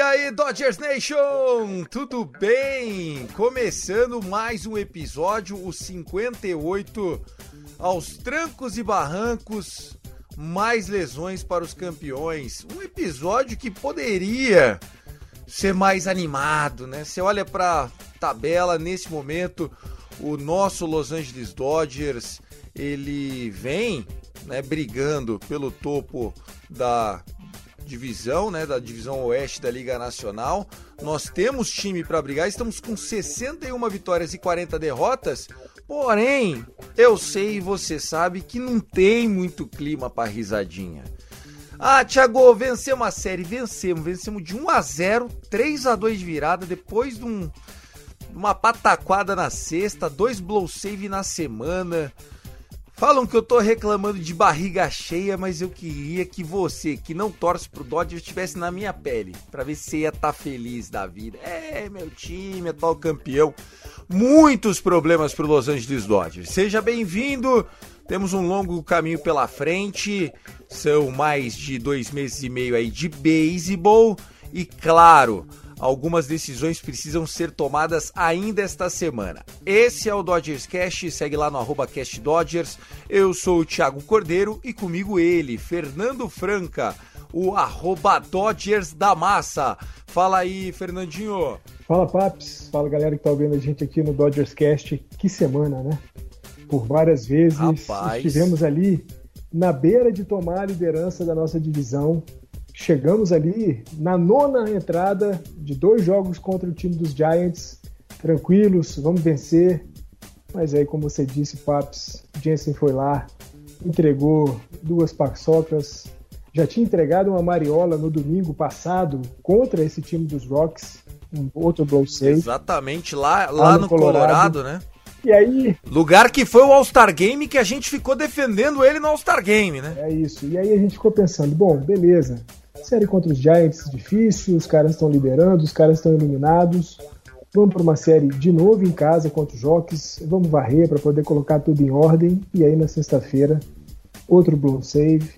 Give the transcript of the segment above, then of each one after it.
E aí, Dodgers Nation, tudo bem? Começando mais um episódio, o 58, aos trancos e barrancos, mais lesões para os campeões. Um episódio que poderia ser mais animado, né? Você olha para tabela nesse momento, o nosso Los Angeles Dodgers, ele vem, né, brigando pelo topo da divisão, né, da divisão oeste da Liga Nacional. Nós temos time para brigar, estamos com 61 vitórias e 40 derrotas. Porém, eu sei e você sabe que não tem muito clima para risadinha. Ah, Thiago, vencemos a série, vencemos, vencemos de 1 a 0, 3 a 2 de virada depois de um uma pataquada na sexta, dois blow save na semana. Falam que eu tô reclamando de barriga cheia, mas eu queria que você, que não torce pro Dodgers, estivesse na minha pele, para ver se ia estar tá feliz da vida. É, meu time, atual campeão. Muitos problemas pro Los Angeles Dodgers. Seja bem-vindo. Temos um longo caminho pela frente. São mais de dois meses e meio aí de beisebol. E claro, algumas decisões precisam ser tomadas ainda esta semana. Esse é o Dodgers Cast, segue lá no arroba Cast Dodgers. Eu sou o Thiago Cordeiro e comigo ele, Fernando Franca, o arroba Dodgers da Massa. Fala aí, Fernandinho. Fala Paps, fala galera que tá ouvindo a gente aqui no Dodgers Cast. Que semana, né? Por várias vezes Rapaz. estivemos ali na beira de tomar a liderança da nossa divisão. Chegamos ali na nona entrada de dois jogos contra o time dos Giants. Tranquilos, vamos vencer. Mas aí, como você disse, Paps, Jensen foi lá, entregou duas paçocas. Já tinha entregado uma mariola no domingo passado contra esse time dos Rocks, um outro blow save. Exatamente, lá, lá no no Colorado, Colorado. né? E aí, Lugar que foi o All-Star Game que a gente ficou defendendo ele no All-Star Game, né? é isso. E aí a gente ficou pensando, bom, beleza. Série contra os Giants difícil, os caras estão liderando, os caras estão eliminados. Vamos para uma série de novo em casa contra os Rocks. Vamos varrer para poder colocar tudo em ordem. E aí na sexta-feira, outro blow save.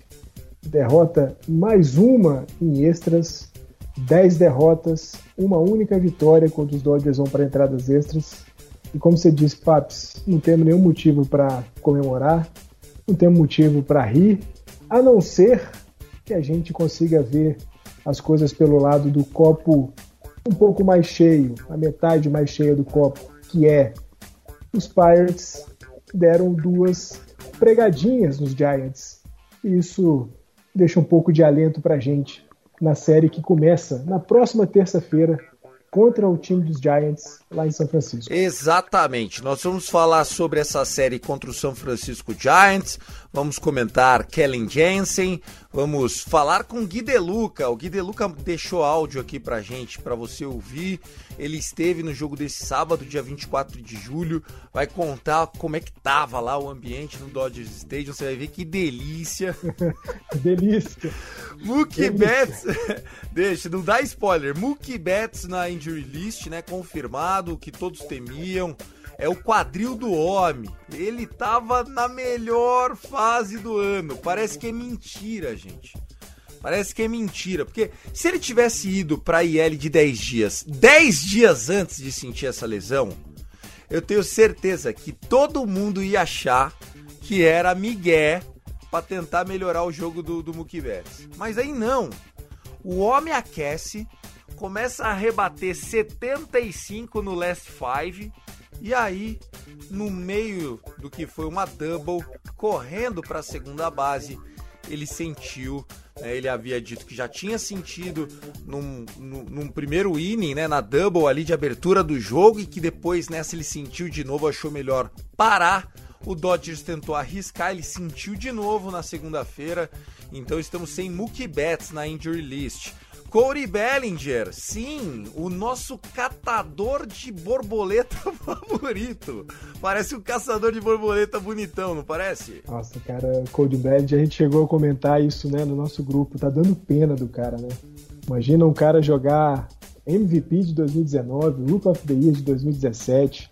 Derrota mais uma em extras. 10 derrotas, uma única vitória quando os Dodgers vão para entradas extras. E como você disse, Paps, não temos nenhum motivo para comemorar, não temos motivo para rir, a não ser que a gente consiga ver as coisas pelo lado do copo um pouco mais cheio, a metade mais cheia do copo, que é os Pirates deram duas pregadinhas nos Giants. E isso deixa um pouco de alento pra gente na série que começa na próxima terça-feira contra o time dos Giants lá em São Francisco. Exatamente. Nós vamos falar sobre essa série contra o São Francisco Giants. Vamos comentar Kellen Jensen. Vamos falar com o Gui Deluca. O Gui Deluca deixou áudio aqui pra gente, pra você ouvir. Ele esteve no jogo desse sábado, dia 24 de julho. Vai contar como é que tava lá o ambiente no Dodgers Stadium. Você vai ver que delícia. Delícia. Mookie. Betts, deixa, não dá spoiler. Mookie Betts na injury list, né? Confirmado, o que todos temiam. É o quadril do homem. Ele tava na melhor fase do ano. Parece que é mentira, gente. Parece que é mentira, porque se ele tivesse ido pra IL de 10 dias, 10 dias antes de sentir essa lesão, eu tenho certeza que todo mundo ia achar que era migué para tentar melhorar o jogo do, do Betts. Mas aí não. O homem aquece, começa a rebater 75 no last five e aí no meio do que foi uma double, correndo para a segunda base, ele sentiu né, ele havia dito que já tinha sentido num, num, num, primeiro inning, né, na double ali de abertura do jogo, e que depois nessa ele sentiu de novo, achou melhor parar. O Dodgers tentou arriscar, ele sentiu de novo na segunda-feira. Então estamos sem Mookie Betts na injury list. Corey Bellinger, sim, o nosso catador de borboleta favorito. Parece um caçador de borboleta bonitão, não parece? Nossa, cara, Cody Bellinger, a gente chegou a comentar isso, né, no nosso grupo. Tá dando pena do cara, né? Imagina um cara jogar MVP de 2019, Look of the Year de 2017,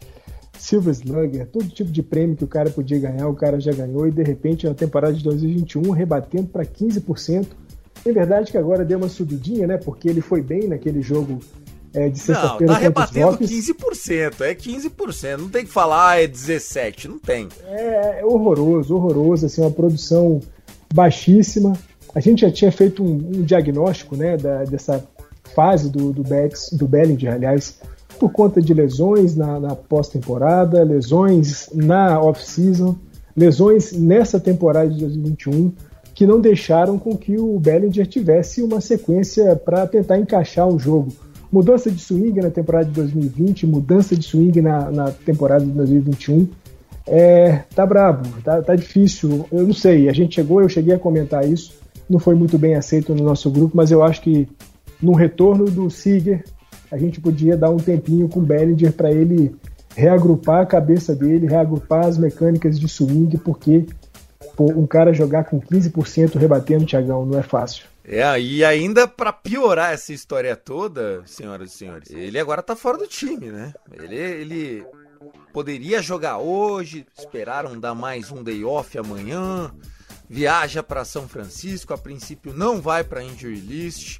Silver Slugger, todo tipo de prêmio que o cara podia ganhar, o cara já ganhou e de repente na temporada de 2021 rebatendo para 15% é verdade que agora deu uma subidinha, né? Porque ele foi bem naquele jogo é, de sexta-feira. Não, tá rebatendo 15%, é 15%. Não tem que falar, ah, é 17%, não tem. É, é horroroso, horroroso, assim, uma produção baixíssima. A gente já tinha feito um, um diagnóstico, né, da, dessa fase do, do, Bex, do Bellinger, aliás, por conta de lesões na, na pós-temporada, lesões na off-season, lesões nessa temporada de 2021 que não deixaram com que o Bellinger tivesse uma sequência para tentar encaixar o jogo. Mudança de swing na temporada de 2020, mudança de swing na, na temporada de 2021. É, tá brabo, tá, tá difícil. Eu não sei, a gente chegou, eu cheguei a comentar isso, não foi muito bem aceito no nosso grupo, mas eu acho que no retorno do Seager, a gente podia dar um tempinho com o Bellinger para ele reagrupar a cabeça dele, reagrupar as mecânicas de swing, porque um cara jogar com 15% rebatendo, Tiagão, não é fácil. É, e ainda para piorar essa história toda, senhoras e senhores, ele agora tá fora do time, né? Ele, ele poderia jogar hoje, esperaram dar mais um day off amanhã, viaja para São Francisco, a princípio não vai para injury list,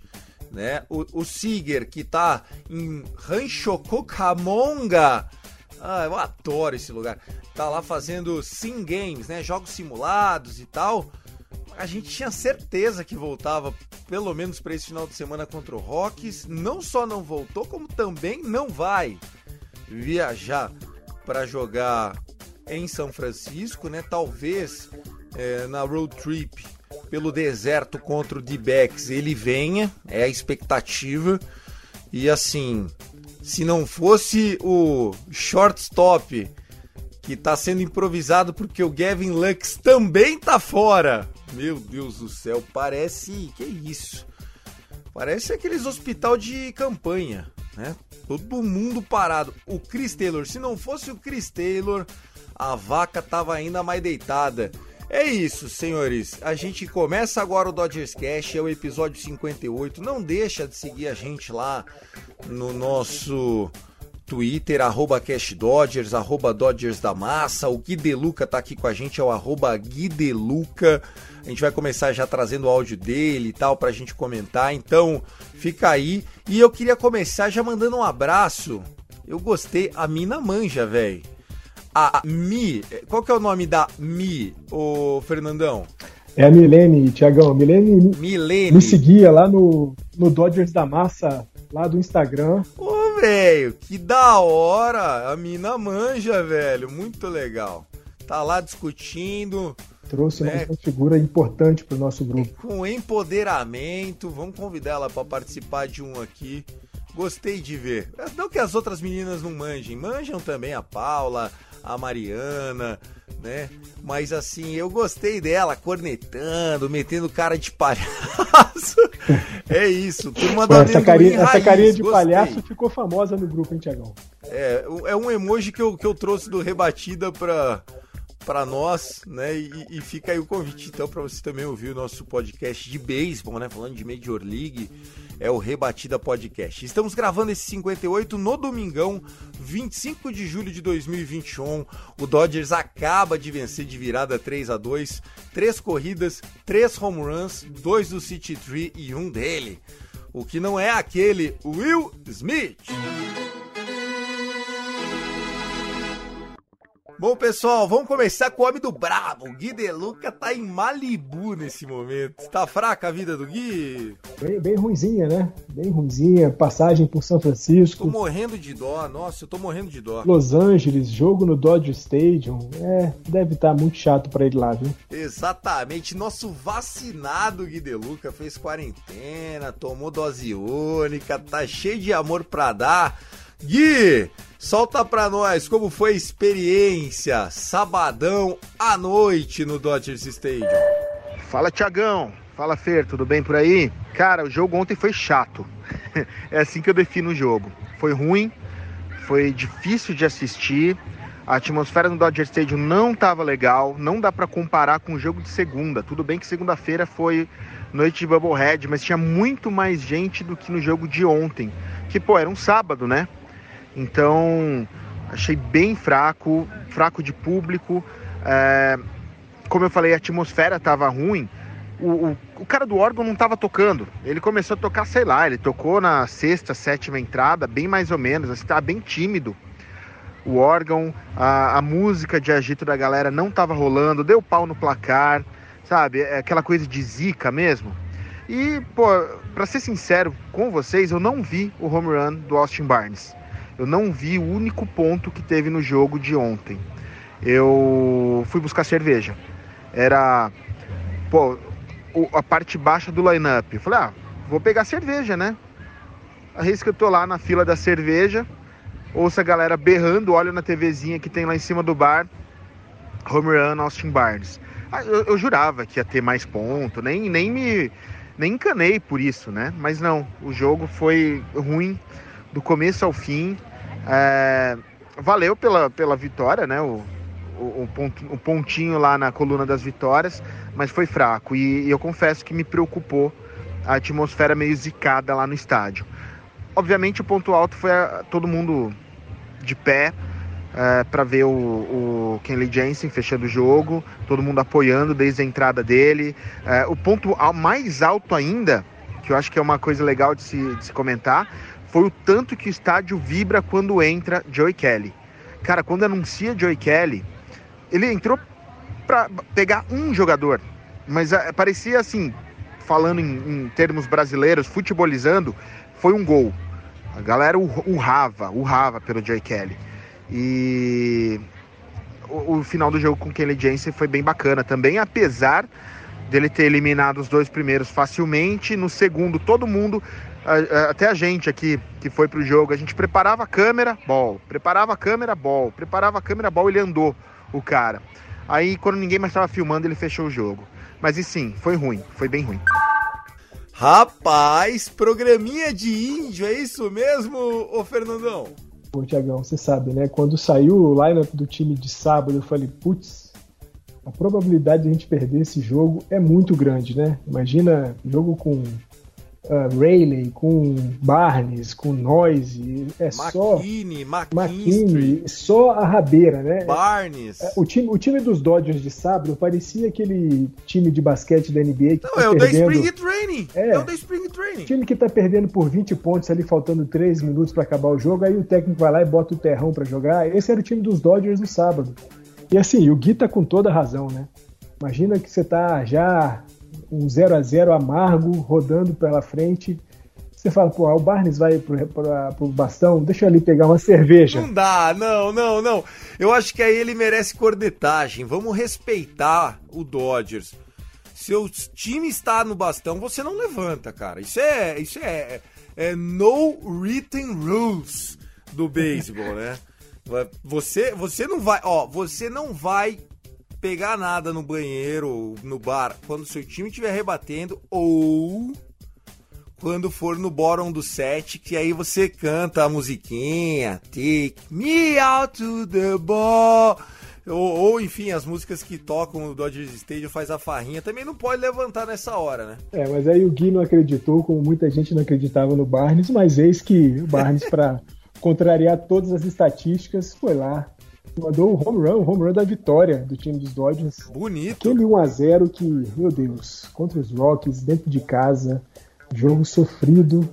né? O, o Seager que tá em Rancho Cucamonga, ah, eu adoro esse lugar tá lá fazendo sim games, né? Jogos simulados e tal. A gente tinha certeza que voltava, pelo menos para esse final de semana contra o Rockies. Não só não voltou, como também não vai viajar para jogar em São Francisco, né? Talvez é, na road trip pelo deserto contra o D-backs ele venha, é a expectativa. E assim, se não fosse o shortstop que está sendo improvisado porque o Gavin Lux também tá fora. Meu Deus do céu, parece. Que isso? Parece aqueles hospital de campanha, né? Todo mundo parado. O Chris Taylor, se não fosse o Chris Taylor, a vaca tava ainda mais deitada. É isso, senhores. A gente começa agora o Dodgers Cash, é o episódio 58. Não deixa de seguir a gente lá no nosso Twitter, arroba CashDodgers, arroba Dodgers da Massa. O Gui Deluca tá aqui com a gente, é o arroba Gui Deluca. A gente vai começar já trazendo o áudio dele e tal pra gente comentar. Então, fica aí. E eu queria começar já mandando um abraço. Eu gostei, a mina manja, velho. A Mi, qual que é o nome da Mi, ô Fernandão? É a Milene, Tiagão. Milene, Milene me seguia lá no, no Dodgers da Massa, lá do Instagram. Ô, velho, que da hora. A mina manja, velho. Muito legal. Tá lá discutindo. Trouxe né? uma figura importante pro nosso grupo. Com empoderamento. Vamos convidar ela para participar de um aqui. Gostei de ver. Não que as outras meninas não manjem. Manjam também a Paula, a Mariana né? Mas assim, eu gostei dela cornetando, metendo cara de palhaço. é isso, turma da essa carinha, raiz, essa carinha de gostei. palhaço ficou famosa no grupo, hein, Tiagão? É, é um emoji que eu, que eu trouxe do Rebatida pra, para nós, né? E, e, fica aí o convite então para você também ouvir o nosso podcast de beisebol, né? Falando de Major League, é o Rebatida Podcast. Estamos gravando esse 58 no domingão, 25 de julho de 2021. O Dodgers acaba de vencer de virada 3 a 2, três corridas, três home runs, dois do City Tree e um dele. O que não é aquele Will Smith. Bom, pessoal, vamos começar com o homem do brabo. O Gui Deluca tá em Malibu nesse momento. Tá fraca a vida do Gui? Bem, bem ruimzinha, né? Bem ruimzinha. Passagem por São Francisco. Tô morrendo de dó. Nossa, eu tô morrendo de dó. Los Angeles, jogo no Dodger Stadium. É, deve estar tá muito chato para ele lá, viu? Exatamente. Nosso vacinado Gui Deluca fez quarentena, tomou dose única, tá cheio de amor pra dar. Gui, solta pra nós como foi a experiência sabadão à noite no Dodgers Stadium. Fala, Tiagão. Fala, Fer, tudo bem por aí? Cara, o jogo ontem foi chato. é assim que eu defino o jogo. Foi ruim, foi difícil de assistir. A atmosfera no Dodger Stadium não estava legal, não dá para comparar com o jogo de segunda. Tudo bem que segunda-feira foi noite de Bubblehead, mas tinha muito mais gente do que no jogo de ontem. Que, pô, era um sábado, né? Então, achei bem fraco, fraco de público. É, como eu falei, a atmosfera estava ruim. O, o, o, cara do órgão não estava tocando. Ele começou a tocar, sei lá, ele tocou na sexta, sétima entrada, bem mais ou menos, assim, estava bem tímido. O órgão, a, a música de agito da galera não estava rolando, deu pau no placar, sabe? É aquela coisa de zica mesmo. E, pô, pra ser sincero com vocês, eu não vi o home run do Austin Barnes. Eu não vi o único ponto que teve no jogo de ontem. Eu fui buscar cerveja. Era pô, a parte baixa do line-up. Falei, ah, vou pegar cerveja, né? Arrisco que eu tô lá na fila da cerveja, ouço a galera berrando, olho na TVzinha que tem lá em cima do bar, home run Austin Barnes. Ah, eu, eu, jurava que ia ter mais ponto, nem, nem me nem encanei por isso, né? Mas não, o jogo foi ruim do começo ao fim. É, valeu pela, pela vitória, né? O, o, o, ponto, o pontinho lá na coluna das vitórias, mas foi fraco. E, e, eu confesso que me preocupou a atmosfera meio zicada lá no estádio. Obviamente, o ponto alto foi a, todo mundo de pé é, para ver o, o Kenley Jensen fechando o jogo, todo mundo apoiando desde a entrada dele. É, o ponto mais alto ainda, que eu acho que é uma coisa legal de se, de se comentar, foi o tanto que o estádio vibra quando entra Joey Kelly. Cara, quando anuncia Joey Kelly, ele entrou para pegar um jogador, mas uh, parecia assim, falando em, em, termos brasileiros, futebolizando, foi um gol. A galera urrava, urrava pelo Joey Kelly. E o, o final do jogo com Kelly Jensen foi bem bacana também, apesar dele ter eliminado os dois primeiros facilmente. No segundo, todo mundo até a gente aqui que foi pro jogo, a gente preparava a câmera, ball, preparava a câmera, ball, preparava a câmera, ball, ele andou, o cara. Aí quando ninguém mais estava filmando, ele fechou o jogo. Mas e sim, foi ruim, foi bem ruim. Rapaz, programinha de índio, é isso mesmo, ô Fernandão? Pô, Tiagão, você sabe, né? Quando saiu o lineup do time de sábado, eu falei, putz, a probabilidade de a gente perder esse jogo é muito grande, né? Imagina jogo com uh, Rayleigh, com Barnes, com Noise, é McKinney, só McKinney, só a rabeira, né? Barnes. É, o time, o time dos Dodgers de sábado parecia aquele time de basquete da NBA que Não, tá é perdendo... o da Spring Training. É, é o da Spring Training. Time que tá perdendo por 20 pontos ali, faltando 3 minutos para acabar o jogo, aí o técnico vai lá e bota o terrão para jogar. Esse era o time dos Dodgers no sábado. E assim, o Gui tá com toda a razão, né? Imagina que você tá já um 0 a 0 amargo rodando pela frente. Você fala, pô, o Barnes vai pro, pro, pro bastão, deixa eu ali pegar uma cerveja. Não dá, não, não, não. Eu acho que aí ele merece cornetagem. Vamos respeitar o Dodgers. Seu time está no bastão, você não levanta, cara. Isso é, isso é, é no written rules do beisebol, né? Você, você não vai, ó, você não vai pegar nada no banheiro, no bar, quando seu time estiver rebatendo, ou quando for no bottom do set, que aí você canta a musiquinha, Take me out to the ball. ou, ou, enfim, as músicas que tocam no Dodgers Stadium faz a farrinha, também não pode levantar nessa hora, né? É, mas aí o Gui não acreditou, como muita gente não acreditava no Barnes, mas eis que o Barnes, para contrariar todas as estatísticas, foi lá, mandou o home run, o home run da vitória do time dos Dodgers. Bonito. Aquele 1x0 que, meu Deus, contra os Rockies, dentro de casa, jogo sofrido,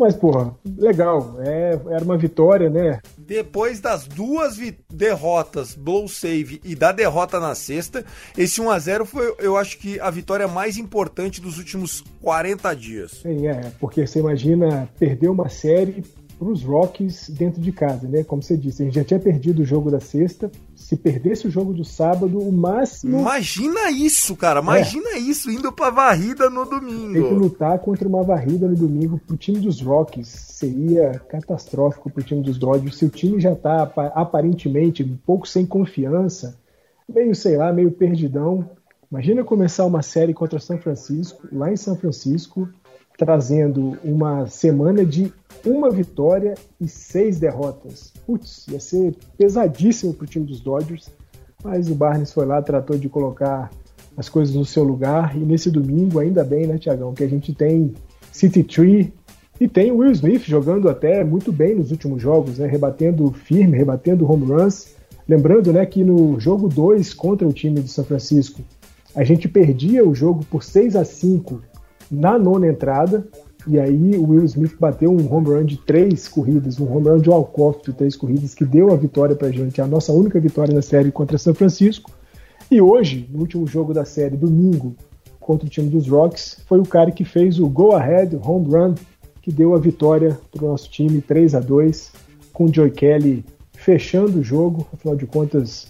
mas, porra, legal. É, era uma vitória, né? Depois das duas derrotas, blow save e da derrota na sexta, esse 1x0 foi, eu acho que, a vitória mais importante dos últimos 40 dias. Sim, é, porque você imagina perder uma série os Rockies dentro de casa, né? Como você disse, a gente já tinha perdido o jogo da sexta. Se perdesse o jogo do sábado, o máximo. Imagina isso, cara. Imagina é. isso indo para varrida no domingo. Tem que lutar contra uma varrida no domingo pro time dos Rockies. Seria catastrófico pro time dos Dodgers. Se o time já tá aparentemente um pouco sem confiança, meio, sei lá, meio perdidão. Imagina começar uma série contra São Francisco, lá em São Francisco, trazendo uma semana de uma vitória e seis derrotas. Putz, ia ser pesadíssimo para o time dos Dodgers, mas o Barnes foi lá, tratou de colocar as coisas no seu lugar. E nesse domingo, ainda bem, né, Tiagão, que a gente tem City Tree e tem o Will Smith jogando até muito bem nos últimos jogos, né, rebatendo firme, rebatendo home runs. Lembrando né, que no jogo 2 contra o time de São Francisco, a gente perdia o jogo por 6 a 5 na nona entrada. E aí o Will Smith bateu um home run de três corridas, um home run de walk-off de três corridas, que deu a vitória pra gente, a nossa única vitória na série contra São Francisco. E hoje, no último jogo da série, domingo, contra o time dos Rocks, foi o cara que fez o go-ahead home run, que deu a vitória para o nosso time 3 a 2 com o Joey Kelly fechando o jogo, afinal de contas,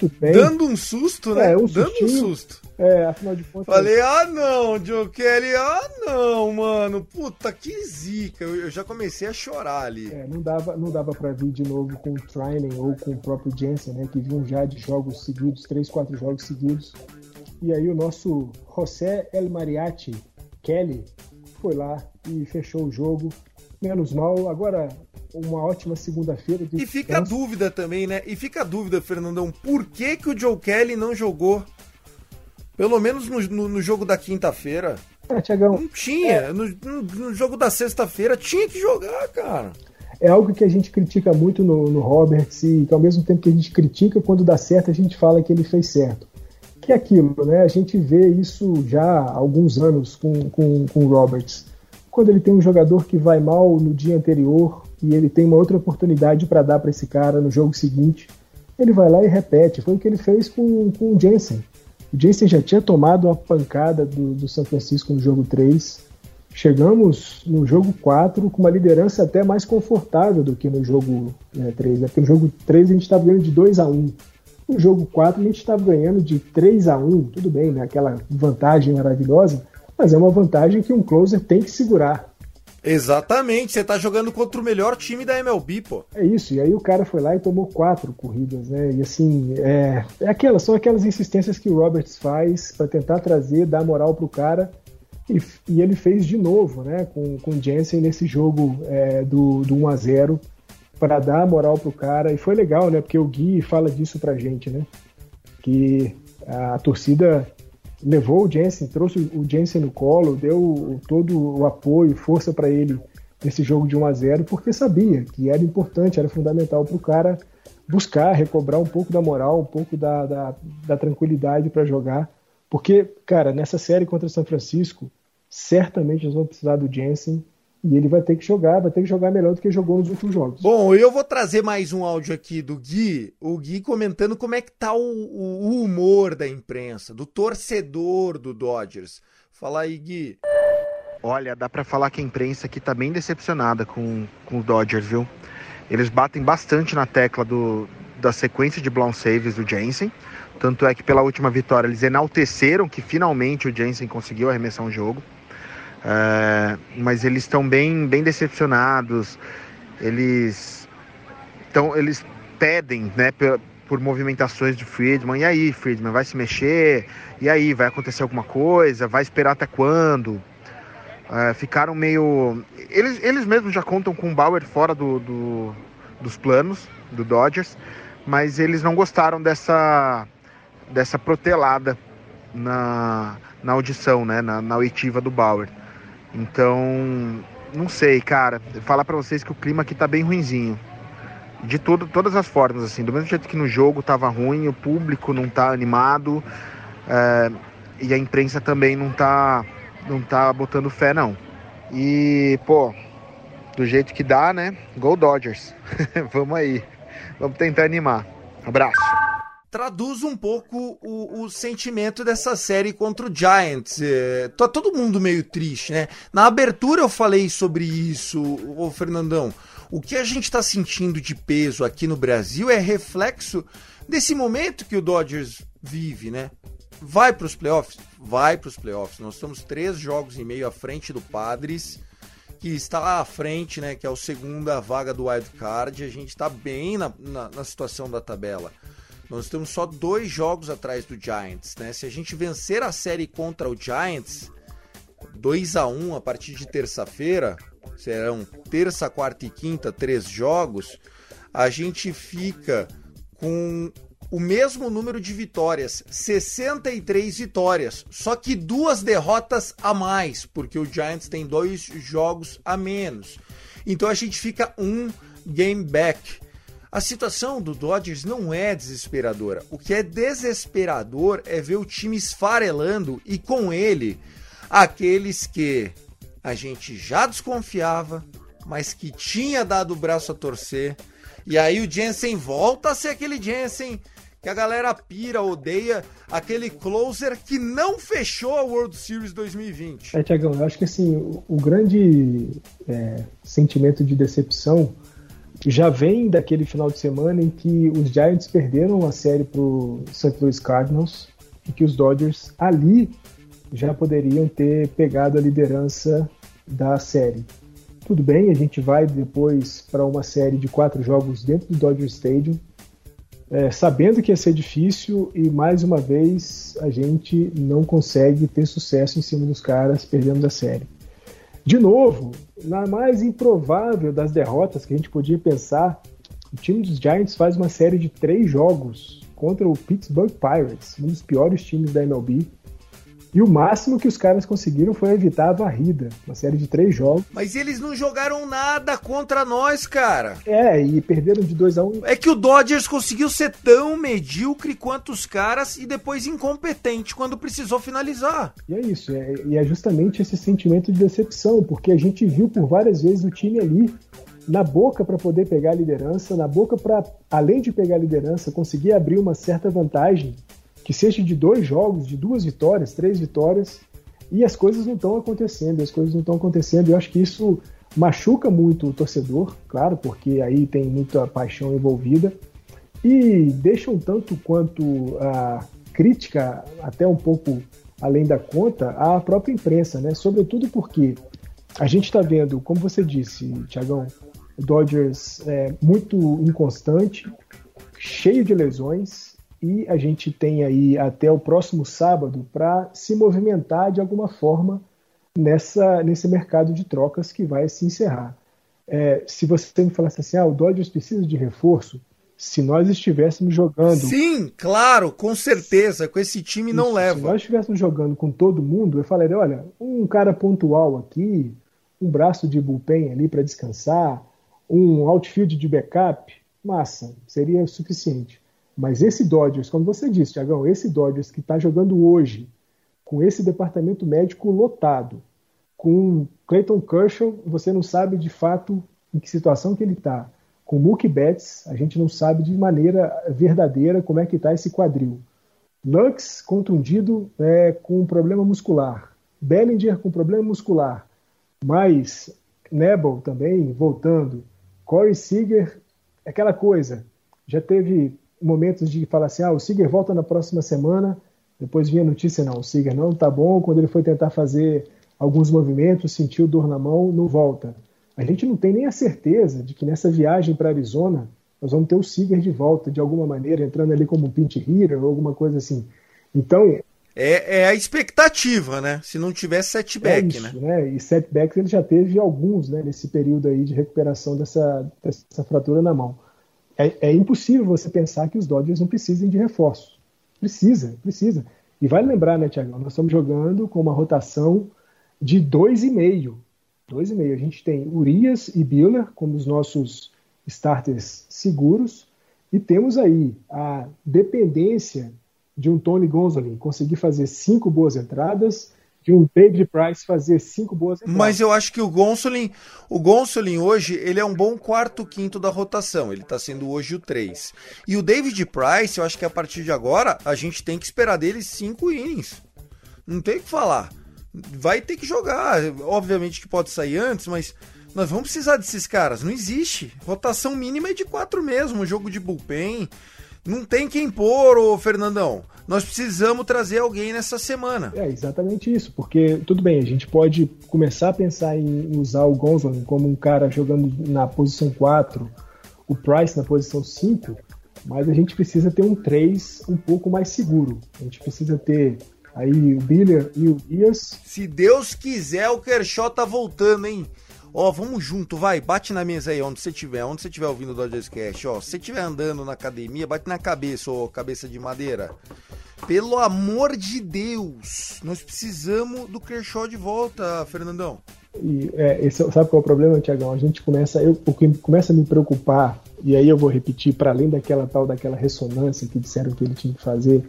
tudo bem. Dando um susto, né? É, um Dando um susto. É, afinal de contas. Falei, ah não, Joe Kelly, ah não, mano. Puta, que zica. Eu, eu já comecei a chorar ali. É, não dava, não dava pra vir de novo com o Trining ou com o próprio Jensen, né? Que vinham já de jogos seguidos, três, quatro jogos seguidos. E aí o nosso José El Mariachi Kelly foi lá e fechou o jogo. Menos mal. Agora, uma ótima segunda-feira. E fica a dúvida também, né? E fica a dúvida, Fernandão, por que, que o Joe Kelly não jogou pelo menos no, no, no jogo da quinta-feira. É, Tiagão. Não tinha. É. No, no, jogo da sexta-feira tinha que jogar, cara. É algo que a gente critica muito no, no Roberts e que ao mesmo tempo que a gente critica, quando dá certo, a gente fala que ele fez certo. Que é aquilo, né? A gente vê isso já há alguns anos com, com, com o Roberts. Quando ele tem um jogador que vai mal no dia anterior e ele tem uma outra oportunidade para dar para esse cara no jogo seguinte, ele vai lá e repete. Foi o que ele fez com, com o Jensen. O Jason já tinha tomado uma pancada do, do São Francisco no jogo 3. Chegamos no jogo 4 com uma liderança até mais confortável do que no jogo né, 3. Né? Porque no jogo 3 a gente estava ganhando de 2 a 1 No jogo 4 a gente estava ganhando de 3 a 1 Tudo bem, né? aquela vantagem maravilhosa, mas é uma vantagem que um closer tem que segurar. Exatamente, você tá jogando contra o melhor time da MLB, pô. É isso, e aí o cara foi lá e tomou quatro corridas, né? E assim, é, é aquelas, são aquelas insistências que o Roberts faz para tentar trazer, dar moral pro cara. E, e, ele fez de novo, né, com, com o Jensen nesse jogo é, do, do 1 a 0 para dar moral pro cara. E foi legal, né? Porque o Gui fala disso pra gente, né? Que a torcida levou o Jensen, trouxe o Jensen no colo, deu todo o apoio, força para ele nesse jogo de 1 a 0 porque sabia que era importante, era fundamental para o cara buscar, recobrar um pouco da moral, um pouco da, da, da tranquilidade para jogar. Porque, cara, nessa série contra o São Francisco, certamente nós vamos precisar do Jensen e ele vai ter que jogar, vai ter que jogar melhor do que jogou nos últimos jogos. Bom, eu vou trazer mais um áudio aqui do Gui, o Gui comentando como é que tá o, o humor da imprensa, do torcedor do Dodgers. Fala aí, Gui. Olha, dá para falar que a imprensa aqui tá bem decepcionada com, com o Dodgers, viu? Eles batem bastante na tecla do, da sequência de blown saves do Jensen. Tanto é que pela última vitória eles enalteceram que finalmente o Jensen conseguiu arremessar um jogo. É, mas eles estão bem, bem decepcionados. Eles, então, eles pedem né, por, por movimentações de Friedman. E aí, Friedman, vai se mexer? E aí, vai acontecer alguma coisa? Vai esperar até quando? É, ficaram meio. Eles, eles mesmos já contam com o Bauer fora do, do, dos planos do Dodgers, mas eles não gostaram dessa, dessa protelada na, na audição, né, na, na oitiva do Bauer. Então, não sei, cara. Falar para vocês que o clima aqui tá bem ruinzinho. De tudo, todas as formas, assim. Do mesmo jeito que no jogo tava ruim, o público não tá animado é, e a imprensa também não tá, não tá botando fé, não. E, pô, do jeito que dá, né? Go Dodgers. Vamos aí. Vamos tentar animar. Abraço traduz um pouco o, o, sentimento dessa série contra o Giants. É, tá todo mundo meio triste, né? Na abertura eu falei sobre isso, ô Fernandão. O que a gente está sentindo de peso aqui no Brasil é reflexo desse momento que o Dodgers vive, né? Vai para os playoffs? Vai para os playoffs. Nós estamos três jogos e meio à frente do Padres, que está lá à frente, né? Que é o segunda vaga do wild card. A gente está bem na, na, na situação da tabela. Nós temos só dois jogos atrás do Giants, né? Se a gente vencer a série contra o Giants, 2 a 1 a partir de terça-feira, serão terça, quarta e quinta, três jogos, a gente fica com o mesmo número de vitórias, 63 vitórias, só que duas derrotas a mais, porque o Giants tem dois jogos a menos. Então a gente fica um game back. A situação do Dodgers não é desesperadora. O que é desesperador é ver o time esfarelando e com ele aqueles que a gente já desconfiava, mas que tinha dado o braço a torcer. E aí o Jensen volta a ser aquele Jensen que a galera pira, odeia, aquele closer que não fechou a World Series 2020. É, Tiagão, eu acho que assim, o, o grande é, sentimento de decepção já vem daquele final de semana em que os Giants perderam a série para o St. Louis Cardinals e que os Dodgers ali já poderiam ter pegado a liderança da série. Tudo bem, a gente vai depois para uma série de quatro jogos dentro do Dodger Stadium, é, sabendo que ia ser difícil e mais uma vez a gente não consegue ter sucesso em cima dos caras, perdendo a série. De novo, na mais improvável das derrotas que a gente podia pensar, o time dos Giants faz uma série de três jogos contra o Pittsburgh Pirates, um dos piores times da MLB. E o máximo que os caras conseguiram foi evitar a varrida, uma série de três jogos. Mas eles não jogaram nada contra nós, cara. É, e perderam de 2 a 1 um. É que o Dodgers conseguiu ser tão medíocre quanto os caras e depois incompetente quando precisou finalizar. E é isso, é, e é justamente esse sentimento de decepção, porque a gente viu por várias vezes o time ali na boca para poder pegar a liderança, na boca para, além de pegar a liderança, conseguir abrir uma certa vantagem que seja de dois jogos, de duas vitórias, três vitórias, e as coisas não estão acontecendo, as coisas não estão acontecendo. Eu acho que isso machuca muito o torcedor, claro, porque aí tem muita paixão envolvida, e deixa um tanto quanto a crítica, até um pouco além da conta, à própria imprensa, né? Sobretudo porque a gente está vendo, como você disse, Tiagão, o Dodgers é muito inconstante, cheio de lesões, e a gente tem aí até o próximo sábado para se movimentar de alguma forma nessa, nesse mercado de trocas que vai se encerrar. É, se você me falasse assim, ah, o Dodgers precisa de reforço, se nós estivéssemos jogando. Sim, claro, com certeza, com esse time não Isso, leva. Se nós estivéssemos jogando com todo mundo, eu falaria: olha, um cara pontual aqui, um braço de bullpen ali para descansar, um outfield de backup, massa, seria o suficiente. Mas esse Dodgers, como você disse, Tiagão, esse Dodgers que está jogando hoje, com esse departamento médico lotado, com Clayton Kershaw, você não sabe de fato em que situação que ele está. Com Mookie Betts, a gente não sabe de maneira verdadeira como é que está esse quadril. Lux contundido é, com problema muscular. Bellinger com problema muscular. Mas Nebel também voltando. Corey Seager, aquela coisa. Já teve momentos de falar assim, ah, o Seager volta na próxima semana, depois vinha a notícia, não, o Seager não tá bom, quando ele foi tentar fazer alguns movimentos, sentiu dor na mão, não volta. A gente não tem nem a certeza de que nessa viagem para Arizona nós vamos ter o Seager de volta, de alguma maneira, entrando ali como um pinch hitter ou alguma coisa assim. Então... É, é a expectativa, né? Se não tiver setback, é isso, né? né? E setbacks ele já teve alguns, né? Nesse período aí de recuperação dessa, dessa fratura na mão é, é, impossível você pensar que os Dodgers não precisem de reforço. Precisa, precisa. E vale lembrar, né, Tiago? Nós estamos jogando com uma rotação de 2,5. 2,5. A gente tem Urias e Biller como os nossos starters seguros. E temos aí a dependência de um Tony Gonzalez conseguir fazer cinco boas entradas, de um David Price fazer cinco boas entradas. Mas eu acho que o Gonsolin, o Gonsolin hoje, ele é um bom quarto quinto da rotação. Ele está sendo hoje o 3. E o David Price, eu acho que a partir de agora, a gente tem que esperar dele cinco innings. Não tem o que falar. Vai ter que jogar. Obviamente que pode sair antes, mas nós vamos precisar desses caras. Não existe. Rotação mínima é de quatro mesmo. Jogo de bullpen. Não tem quem pôr, ô Fernandão. Nós precisamos trazer alguém nessa semana. É exatamente isso, porque tudo bem, a gente pode começar a pensar em usar o Gonzalez como um cara jogando na posição 4, o Price na posição 5, mas a gente precisa ter um 3 um pouco mais seguro. A gente precisa ter aí o Biller e o Dias. Se Deus quiser, o Kershaw tá voltando, hein? Ó, vamos junto, vai, bate na mesa aí, onde você estiver, onde você estiver ouvindo o Dodgers Cast, ó. Se você estiver andando na academia, bate na cabeça, ô cabeça de madeira. Pelo amor de Deus, nós precisamos do Kershaw de volta, Fernandão. E, é, esse, sabe qual é o problema, Tiagão? A gente começa, eu, o que começa a me preocupar, e aí eu vou repetir, para além daquela tal daquela ressonância que disseram que ele tinha que fazer,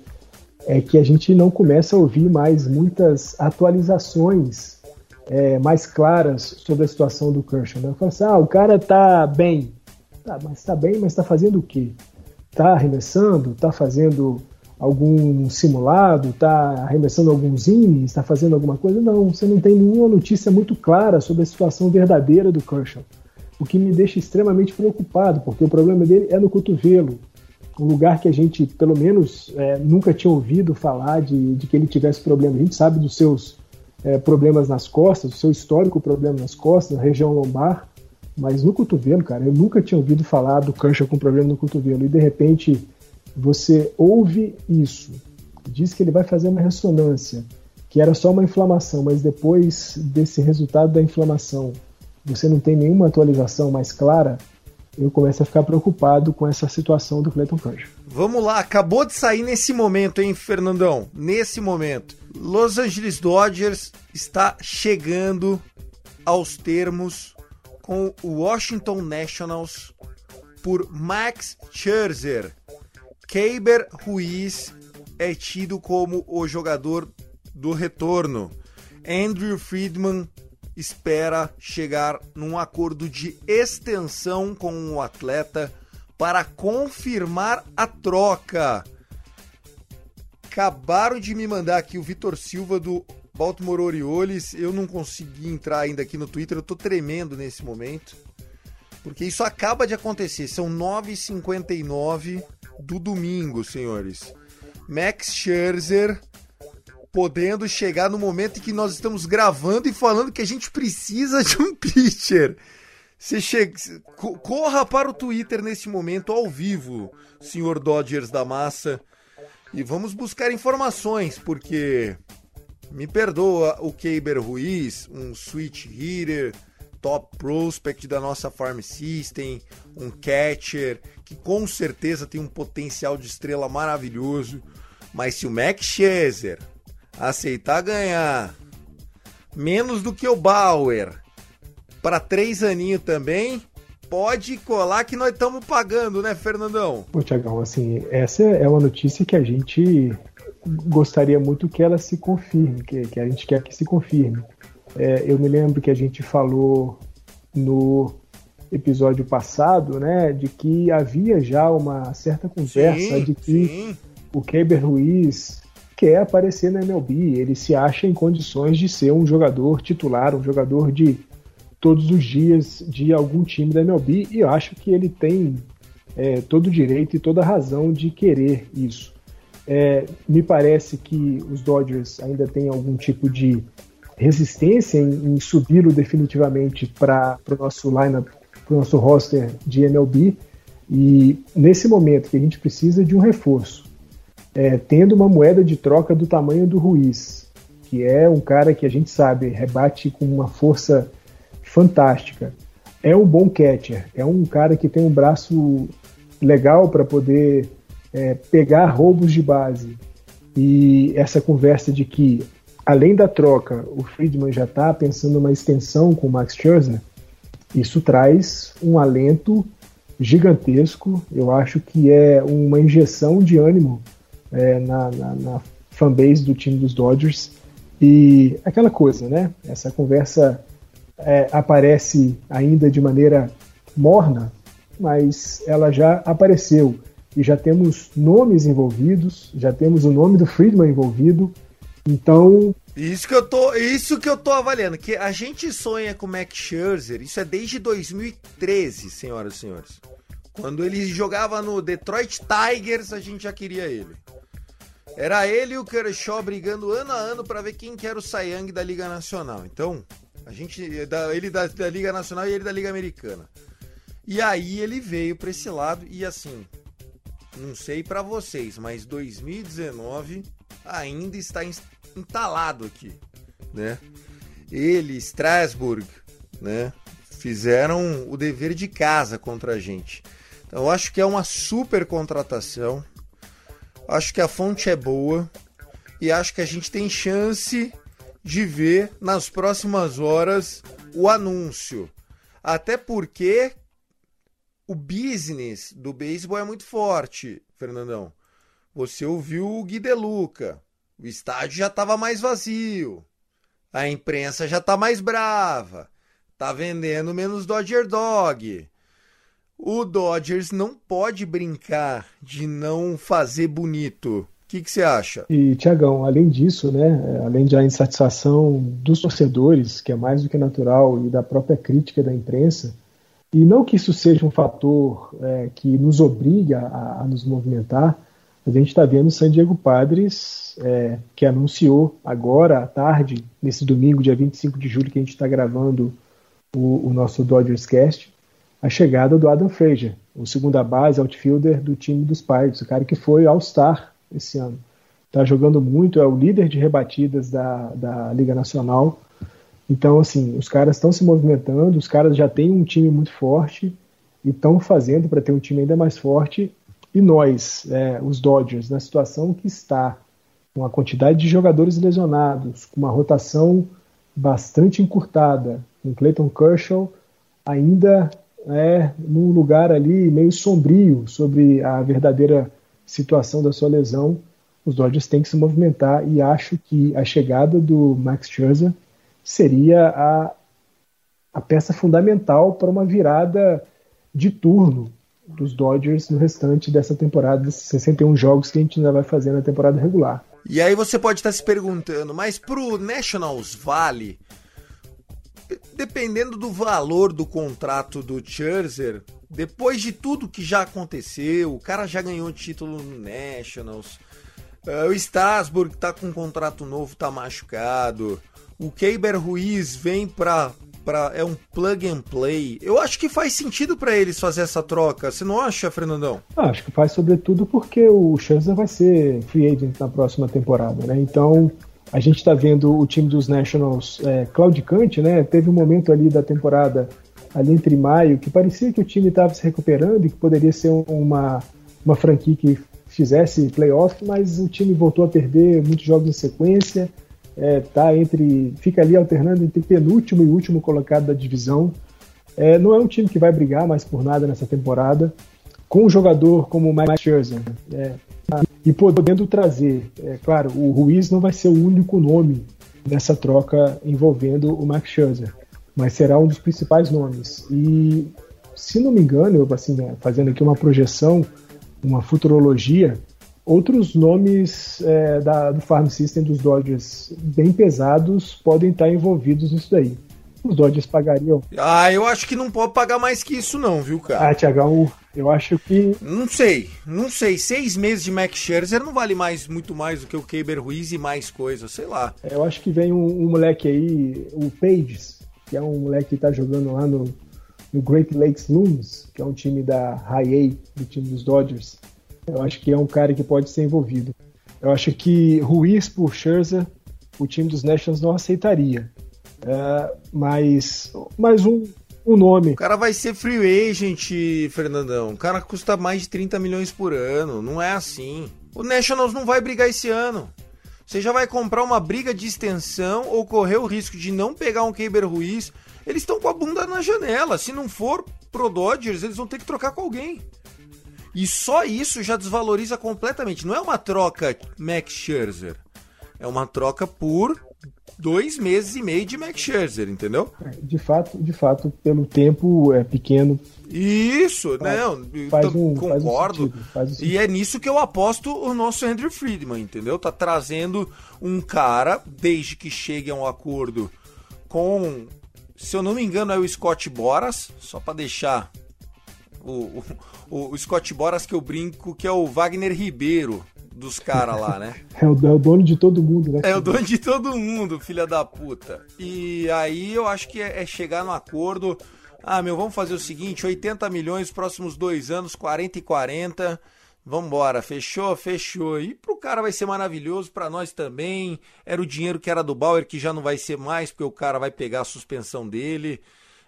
é que a gente não começa a ouvir mais muitas atualizações é, mais claras sobre a situação do Kershaw. Né? Fala assim, ah, o cara tá bem. Tá, mas tá bem, mas tá fazendo o quê? Tá arremessando? Tá fazendo algum simulado? Tá arremessando alguns innings? Tá fazendo alguma coisa? Não, você não tem nenhuma notícia muito clara sobre a situação verdadeira do Kershaw. O que me deixa extremamente preocupado, porque o problema dele é no cotovelo. Um lugar que a gente, pelo menos, é, nunca tinha ouvido falar de, de que ele tivesse problema. A gente sabe dos seus é, problemas nas costas, o seu histórico problema nas costas, região lombar, mas no cotovelo, cara, eu nunca tinha ouvido falar do Kershaw com problema no cotovelo. E de repente você ouve isso, diz que ele vai fazer uma ressonância, que era só uma inflamação, mas depois desse resultado da inflamação, você não tem nenhuma atualização mais clara, eu começo a ficar preocupado com essa situação do Clayton Kershaw. Vamos lá, acabou de sair nesse momento, hein, Fernandão? Nesse momento. Los Angeles Dodgers está chegando aos termos com o Washington Nationals por Max Scherzer. Keiber Ruiz é tido como o jogador do retorno. Andrew Friedman espera chegar num acordo de extensão com o atleta para confirmar a troca. Acabaram de me mandar aqui o Vitor Silva do Baltimore Orioles. Eu não consegui entrar ainda aqui no Twitter, eu tô tremendo nesse momento. Porque isso acaba de acontecer. São 9h59 do domingo, senhores. Max Scherzer podendo chegar no momento em que nós estamos gravando e falando que a gente precisa de um pitcher. Você chega, corra para o Twitter nesse momento ao vivo, senhor Dodgers da massa, e vamos buscar informações, porque me perdoa o Keiber Ruiz, um switch hitter, top prospect da nossa farm system, um catcher que com certeza tem um potencial de estrela maravilhoso, mas se o Max Scherzer aceitar ganhar menos do que o Bauer para três aninhos também, pode colar que nós estamos pagando, né, Fernandão? Pô, Tiagão, assim, essa é uma notícia que a gente gostaria muito que ela se confirme, que, que a gente quer que se confirme. É, eu me lembro que a gente falou no episódio passado, né, de que havia já uma certa conversa sim, de que sim. o Keber Ruiz quer aparecer na MLB, ele se acha em condições de ser um jogador titular, um jogador de todos os dias de algum time da MLB, e eu acho que ele tem é, todo o direito e toda a razão de querer isso. É, me parece que os Dodgers ainda têm algum tipo de resistência em, em subi-lo definitivamente para o nosso lineup, para o nosso roster de MLB. E nesse momento que a gente precisa de um reforço, é, tendo uma moeda de troca do tamanho do Ruiz, que é um cara que a gente sabe rebate com uma força fantástica. É um bom catcher, é um cara que tem um braço legal para poder é, pegar roubos de base. E essa conversa de que, além da troca, o Friedman já está pensando numa extensão com o Max Scherzer, isso traz um alento gigantesco. Eu acho que é uma injeção de ânimo é, na, na, na fanbase do time dos Dodgers. E aquela coisa, né? Essa conversa é, aparece ainda de maneira morna, mas ela já apareceu e já temos nomes envolvidos, já temos o nome do Friedman envolvido. Então, isso que eu tô, isso que eu tô avaliando, que a gente sonha com o Max Scherzer, isso é desde 2013, senhoras e senhores. Quando ele jogava no Detroit Tigers, a gente já queria ele. Era ele e o Kershaw brigando ano a ano para ver quem que era o Young da Liga Nacional. Então, a gente ele da, da Liga Nacional e ele da Liga Americana. E aí ele veio para esse lado e assim, não sei para vocês, mas 2019 ainda está entalado aqui, né? Ele, Strasbourg, né? Fizeram o dever de casa contra a gente. Então, eu acho que é uma super contratação. Acho que a fonte é boa e acho que a gente tem chance de ver nas próximas horas o anúncio. Até porque o business do beisebol é muito forte, Fernandão. Você ouviu o Gui De Luca. O estádio já estava mais vazio. A imprensa já está mais brava. Tá vendendo menos Dodger Dog. O Dodgers não pode brincar de não fazer bonito. O que, você acha? E, Tiagão, além disso, né, além da insatisfação dos torcedores, que é mais do que natural, e da própria crítica da imprensa, e não que isso seja um fator é, que nos obriga a, a, nos movimentar, a gente está vendo o San Diego Padres, é, que anunciou agora à tarde, nesse domingo, dia 25 de julho, que a gente está gravando o, o nosso Dodgers Cast, a chegada do Adam Frazier, o segunda base, outfielder do time dos Pirates, o cara que foi All-Star esse ano. Está jogando muito, é o líder de rebatidas da, da Liga Nacional. Então, assim, os caras estão se movimentando, os caras já têm um time muito forte e estão fazendo para ter um time ainda mais forte. E nós, é, os Dodgers, na situação que está, com a quantidade de jogadores lesionados, com uma rotação bastante encurtada, com Clayton Kershaw ainda é, num lugar ali meio sombrio sobre a verdadeira situação da sua lesão, os Dodgers têm que se movimentar e acho que a chegada do Max Scherzer seria a, a peça fundamental para uma virada de turno dos Dodgers no restante dessa temporada, desses 61 jogos que a gente ainda vai fazer na temporada regular. E aí você pode estar se perguntando, mas pro Nationals vale dependendo do valor do contrato do Scherzer, depois de tudo que já aconteceu, o cara já ganhou título no Nationals, uh, o Strasburg tá com um contrato novo, tá machucado, o Keiber Ruiz vem pra, pra. É um plug and play. Eu acho que faz sentido para eles fazer essa troca. Você não acha, Fernandão? Ah, acho que faz, sobretudo, porque o Scherzer vai ser free agent na próxima temporada, né? Então a gente está vendo o time dos Nationals é, claudicante, né? Teve um momento ali da temporada, ali entre maio, que parecia que o time estava se recuperando e que poderia ser uma, uma franquia que fizesse playoff, mas o time voltou a perder muitos jogos em sequência, é, tá entre, fica ali alternando entre penúltimo e último colocado da divisão. É, não é um time que vai brigar mais por nada nessa temporada. Com um jogador como o Mike Scherzer, é, e podendo trazer, é claro, o Ruiz não vai ser o único nome nessa troca envolvendo o Max Scherzer, mas será um dos principais nomes. E se não me engano, eu assim, né, fazendo aqui uma projeção, uma futurologia, outros nomes é, da, do Farm System dos Dodgers bem pesados podem estar envolvidos nisso daí os Dodgers pagariam? Ah, eu acho que não pode pagar mais que isso não, viu, cara? Ah, Tiagão, eu acho que... Não sei, não sei. Seis meses de Max Scherzer não vale mais, muito mais do que o Keber Ruiz e mais coisa, sei lá. Eu acho que vem um, um moleque aí, o Pages, que é um moleque que tá jogando lá no, no Great Lakes Loons, que é um time da High A, do time dos Dodgers. Eu acho que é um cara que pode ser envolvido. Eu acho que Ruiz por Scherzer, o time dos Nationals não aceitaria. É, mas mais um, um nome. O cara vai ser free agent, Fernandão. O cara custa mais de 30 milhões por ano. Não é assim. O Nationals não vai brigar esse ano. Você já vai comprar uma briga de extensão ou correr o risco de não pegar um Keber Ruiz. Eles estão com a bunda na janela. Se não for pro Dodgers, eles vão ter que trocar com alguém. E só isso já desvaloriza completamente. Não é uma troca Max Scherzer. É uma troca por dois meses e meio de Max Scherzer, entendeu? De fato, de fato, pelo tempo é pequeno. Isso, faz, não, faz um, concordo. Faz um sentido, um e é nisso que eu aposto o nosso Andrew Friedman, entendeu? Tá trazendo um cara, desde que chegue a um acordo com, se eu não me engano, é o Scott Boras, só para deixar o, o, o Scott Boras que eu brinco, que é o Wagner Ribeiro dos caras lá, né? É o, é o, dono de todo mundo, né? É o dono de todo mundo, filha da puta. E aí eu acho que é, é chegar no acordo. Ah, meu, vamos fazer o seguinte: 80 milhões, próximos dois anos, 40 e 40. Vambora, fechou? Fechou. E pro cara vai ser maravilhoso, para nós também. Era o dinheiro que era do Bauer, que já não vai ser mais, porque o cara vai pegar a suspensão dele.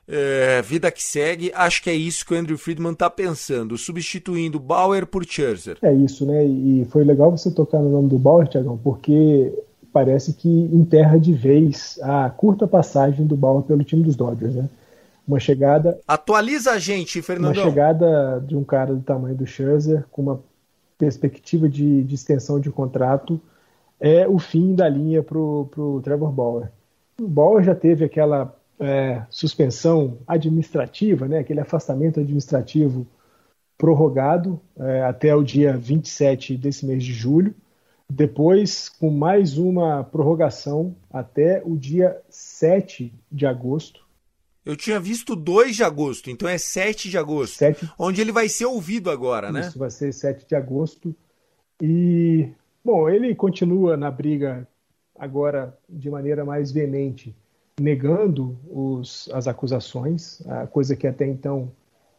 É, vida que segue, acho que é isso que o Andrew Friedman tá pensando, substituindo Bauer por Scherzer. É isso, né? E foi legal você tocar no nome do Bauer, Tiagão, porque parece que enterra de vez a curta passagem do Bauer pelo time dos Dodgers, né? Uma chegada. Atualiza a gente, Fernando. Uma chegada de um cara do tamanho do Scherzer, com uma perspectiva de, de extensão de contrato, é o fim da linha pro, pro Trevor Bauer. O Bauer já teve aquela é, suspensão administrativa, né, aquele afastamento administrativo prorrogado é, até o dia 27 desse mês de julho, depois com mais uma prorrogação até o dia 7 de agosto. Eu tinha visto 2 de agosto, então é 7 de agosto. 7... Onde ele vai ser ouvido agora, Isso, né? Isso, vai ser 7 de agosto. E, bom, ele continua na briga agora de maneira mais veemente negando os, as acusações, a coisa que até então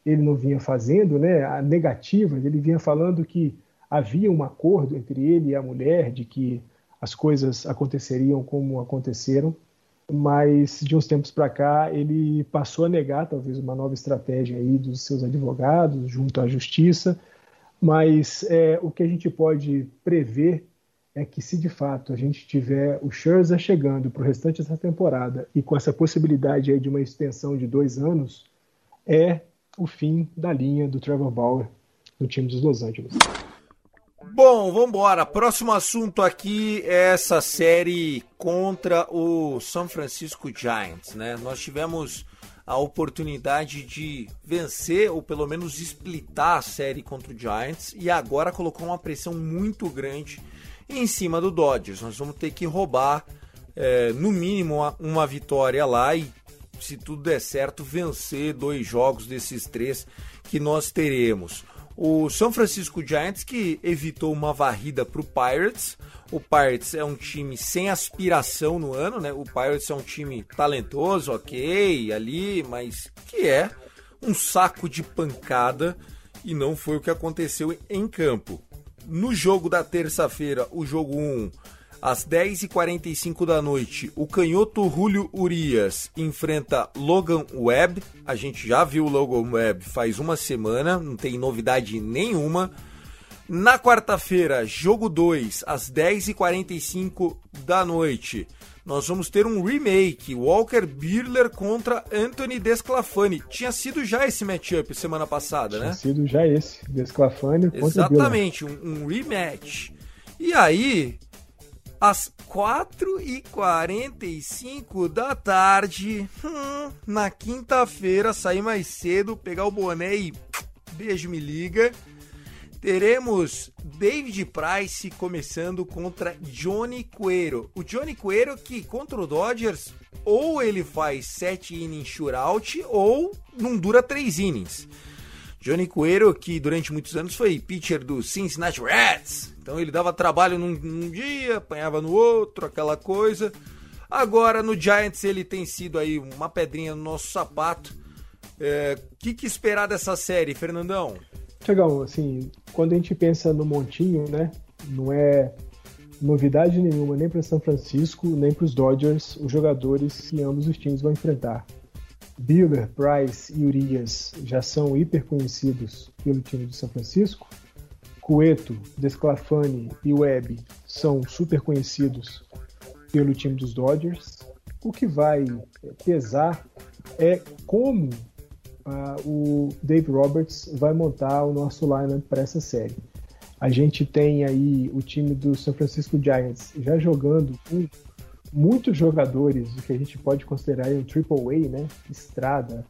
ele não vinha fazendo, né, a negativa, ele vinha falando que havia um acordo entre ele e a mulher de que as coisas aconteceriam como aconteceram, mas de uns tempos para cá ele passou a negar talvez uma nova estratégia aí dos seus advogados junto à justiça, mas é, o que a gente pode prever é que se de fato a gente tiver o Scherzer chegando para o restante dessa temporada e com essa possibilidade aí de uma extensão de dois anos, é o fim da linha do Trevor Bauer no time dos Los Angeles. Bom, vamos embora. Próximo assunto aqui é essa série contra o San Francisco Giants, né? Nós tivemos a oportunidade de vencer ou pelo menos splitar a série contra o Giants e agora colocou uma pressão muito grande em cima do Dodgers. Nós vamos ter que roubar é, no mínimo uma, uma vitória lá e, se tudo der certo, vencer dois jogos desses três que nós teremos. O São Francisco Giants que evitou uma varrida para o Pirates. O Pirates é um time sem aspiração no ano, né? O Pirates é um time talentoso, ok, ali, mas que é um saco de pancada e não foi o que aconteceu em campo. No jogo da terça-feira, o jogo 1, às 10h45 da noite, o canhoto Julio Urias enfrenta Logan Webb. A gente já viu o Logan Webb faz uma semana, não tem novidade nenhuma. Na quarta-feira, jogo 2, às 10h45 da noite, nós vamos ter um remake, Walker Buehler contra Anthony Desclafani. Tinha sido já esse matchup semana passada, Tinha né? Tinha sido já esse, Desclafani contra Exatamente, um, um, rematch. E aí, às 4h45 da tarde, hum, na quinta-feira, sair mais cedo, pegar o boné e beijo me liga teremos David Price começando contra Johnny Cuero. O Johnny Cuero que contra o Dodgers ou ele faz 7 innings shootout ou não dura 3 innings. Johnny Cuero que durante muitos anos foi pitcher do Cincinnati Reds. Então ele dava trabalho num, num dia, apanhava no outro, aquela coisa. Agora no Giants ele tem sido aí uma pedrinha no nosso sapato. O é, que, que esperar dessa série, Fernandão? Tiagão, assim, quando a gente pensa no montinho, né, não é novidade nenhuma nem para São Francisco, nem para os Dodgers, os jogadores que ambos os times vão enfrentar. Buehler, Price e Urias já são hiper conhecidos pelo time de São Francisco. Cueto, Desclafani e Webb são super conhecidos pelo time dos Dodgers. O que vai pesar é como uh, o Dave Roberts vai montar o nosso lineup para essa série. A gente tem aí o time do San Francisco Giants já jogando com muitos jogadores, o que a gente pode considerar um triple A, né? Estrada,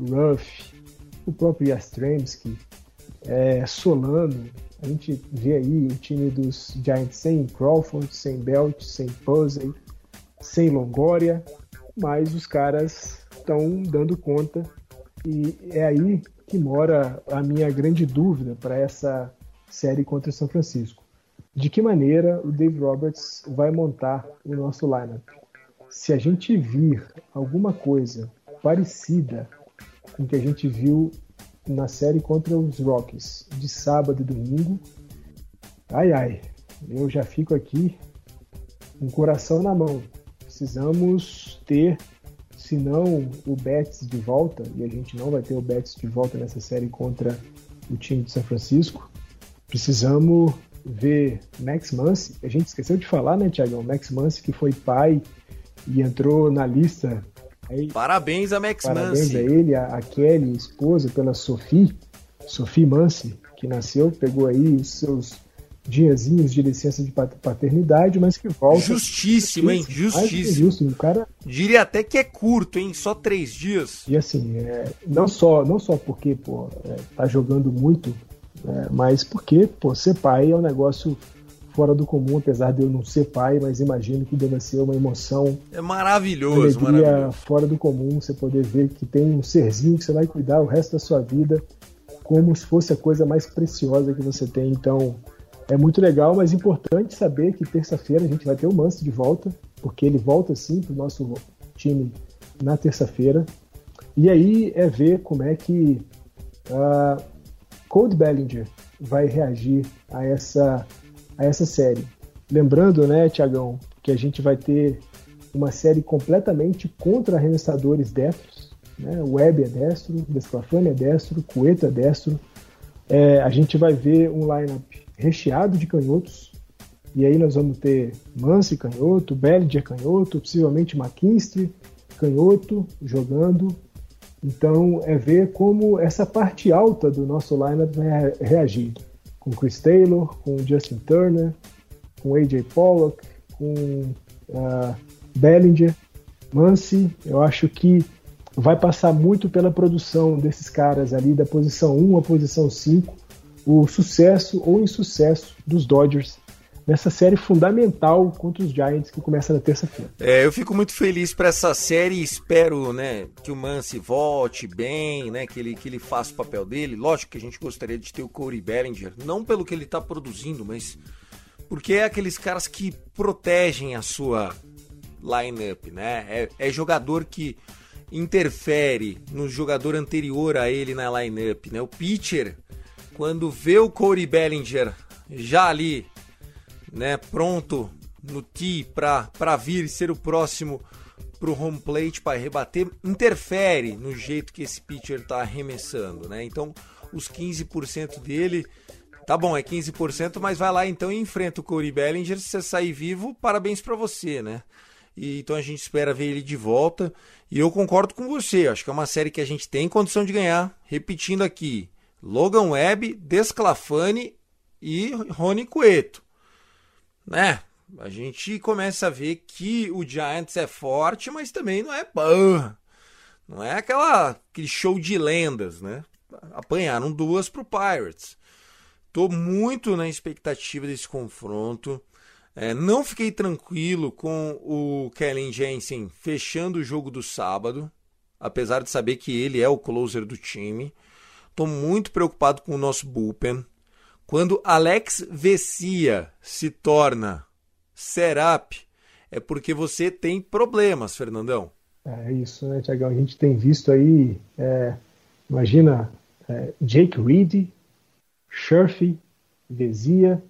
Ruff, o próprio Yastrzemski, é, Solano. A gente vê aí o time dos Giants sem Crawford, sem Belt, sem Posey, sem Longoria, mas os caras estão dando conta e é aí que mora a minha grande dúvida para essa série contra o São Francisco. De que maneira o Dave Roberts vai montar o nosso lineup? Se a gente vir alguma coisa parecida com o que a gente viu na série contra os Rockies de sábado e domingo, ai ai, eu já fico aqui com o coração na mão. Precisamos ter se não o Betis de volta, e a gente não vai ter o Betis de volta nessa série contra o time de São Francisco, precisamos ver Max Muncy. A gente esqueceu de falar, né, Tiagão? Max Muncy que foi pai e entrou na lista. Aí, parabéns a Max Parabéns a ele, a, a Kelly, esposa pela Sophie, Sophie Muncy, que nasceu, pegou aí os seus diazinhos de licença de paternidade, mas que volta. Justíssimo, hein? Justíssimo. Justo, o cara... Diria até que é curto, hein? Só três dias. E assim, é, não, só, não só porque pô, é, tá jogando muito, é, mas porque pô, ser pai é um negócio fora do comum, apesar de eu não ser pai, mas imagino que deve ser uma emoção. É maravilhoso, uma maravilhoso. fora do comum, você poder ver que tem um serzinho que você vai cuidar o resto da sua vida como se fosse a coisa mais preciosa que você tem. Então, é muito legal, mas importante saber que terça-feira a gente vai ter o Manso de volta, porque ele volta sim para o nosso time na terça-feira. E aí é ver como é que uh, Cold Bellinger vai reagir a essa, a essa série. Lembrando, né, Tiagão, que a gente vai ter uma série completamente contra arremessadores destros. Né? O Webb é destro, Desclafani é destro, Cueta é destro. É, a gente vai ver um lineup recheado de canhotos. E aí nós vamos ter Mance canhoto, Bellinger canhoto, possivelmente McKinstry canhoto jogando. Então é ver como essa parte alta do nosso lineup vai reagir. Com Chris Taylor, com Justin Turner, com AJ Pollock, com uh, Bellinger, Mance. Eu acho que vai passar muito pela produção desses caras ali da posição 1 à posição 5 o sucesso ou insucesso dos Dodgers nessa série fundamental contra os Giants que começa na terça-feira. É, eu fico muito feliz para essa série e espero, né, que o Mance volte bem, né, que ele que ele faça o papel dele. Lógico que a gente gostaria de ter o Corey Bellinger, não pelo que ele está produzindo, mas porque é aqueles caras que protegem a sua lineup, né? É, é jogador que interfere no jogador anterior a ele na lineup, né? O pitcher quando vê o Corey Bellinger já ali, né, pronto no tee para vir ser o próximo pro home plate para rebater, interfere no jeito que esse pitcher tá arremessando, né? Então, os 15% dele, tá bom, é 15%, mas vai lá então e enfrenta o Corey Bellinger, se você sair vivo, parabéns para você, né? E, então a gente espera ver ele de volta. E eu concordo com você, acho que é uma série que a gente tem condição de ganhar. Repetindo aqui, Logan Webb, Desclafani e Rony Cueto. Né? A gente começa a ver que o Giants é forte, mas também não é bom. Não é aquela, aquele show de lendas, né? Apanharam duas pro Pirates. Tô muito na expectativa desse confronto. É, não fiquei tranquilo com o Kellen Jensen fechando o jogo do sábado, apesar de saber que ele é o closer do time. Estou muito preocupado com o nosso bullpen. Quando Alex Vessia se torna setup, é porque você tem problemas, Fernandão. É isso, né, Tiagão? A gente tem visto aí, é, imagina, é, Jake Reed, Scherf, Vesia,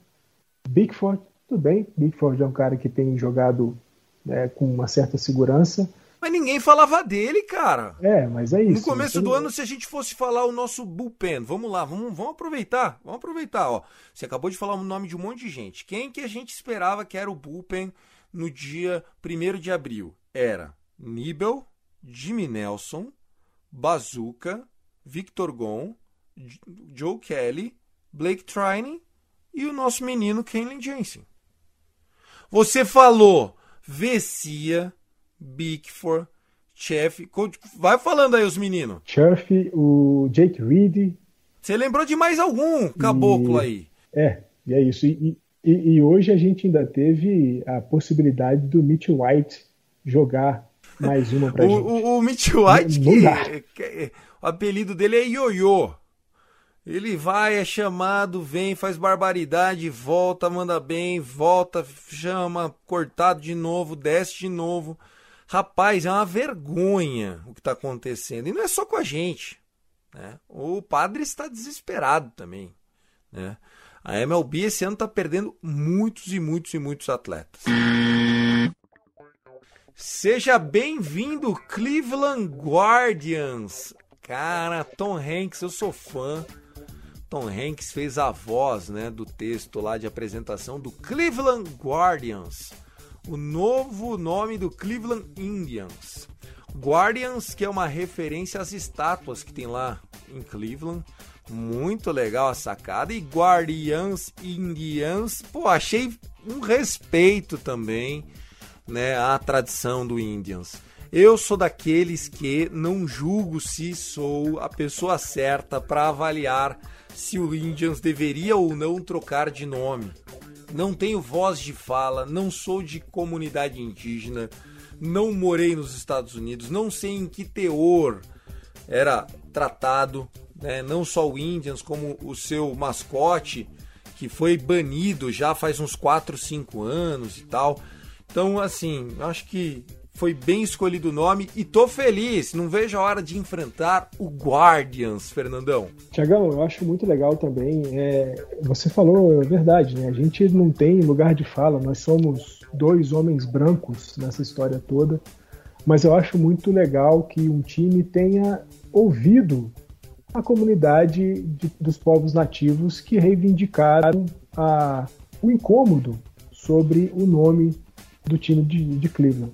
Bigford, tudo bem, Bigford é um cara que tem jogado né, com uma certa segurança, Mas ninguém falava dele, cara. É, mas é isso. No começo do ano, se a gente fosse falar o nosso bullpen, vamos lá, vamos, vamos aproveitar, vamos aproveitar, ó. Você acabou de falar o nome de um monte de gente. Quem que a gente esperava que era o bullpen no dia 1 de abril? Era Nibel, Jimmy Nelson, Bazooka, Victor Gon, Joe Kelly, Blake Trine e o nosso menino Kenley Jensen. Você falou Vessia, Bickford, Chef. Vai falando aí os meninos. Chef, o Jake Reed. Você lembrou de mais algum caboclo e... aí? É, e é isso. E, e, e, hoje a gente ainda teve a possibilidade do Mitch White jogar mais uma pra o, gente. O, o Mitch White, que, que, o apelido dele é Ioiô. Ele vai, é chamado, vem, faz barbaridade, volta, manda bem, volta, chama, cortado de novo, desce de novo. Rapaz, é uma vergonha o que está acontecendo. E não é só com a gente. Né? O padre está desesperado também. Né? A MLB esse ano está perdendo muitos e muitos e muitos atletas. Seja bem-vindo, Cleveland Guardians. Cara, Tom Hanks, eu sou fã. Tom Hanks fez a voz né, do texto lá de apresentação do Cleveland Guardians, o novo nome do Cleveland Indians. Guardians, que é uma referência às estátuas que tem lá em Cleveland. Muito legal a sacada. E Guardians Indians, pô, achei um respeito também né, à tradição do Indians. Eu sou daqueles que não julgo se sou a pessoa certa para avaliar se o Indians deveria ou não trocar de nome. Não tenho voz de fala, não sou de comunidade indígena, não morei nos Estados Unidos, não sei em que teor era tratado, né, não só o Indians, como o seu mascote, que foi banido já faz uns 4, 5 anos e tal. Então, assim, acho que foi bem escolhido o nome e tô feliz. Não vejo a hora de enfrentar o Guardians, Fernandão. Tiagão, eu acho muito legal também. É, você falou a verdade, né? A gente não tem lugar de fala, nós somos dois homens brancos nessa história toda. Mas eu acho muito legal que um time tenha ouvido a comunidade de, dos povos nativos que reivindicaram a, o incômodo sobre o nome do time de, de Cleveland.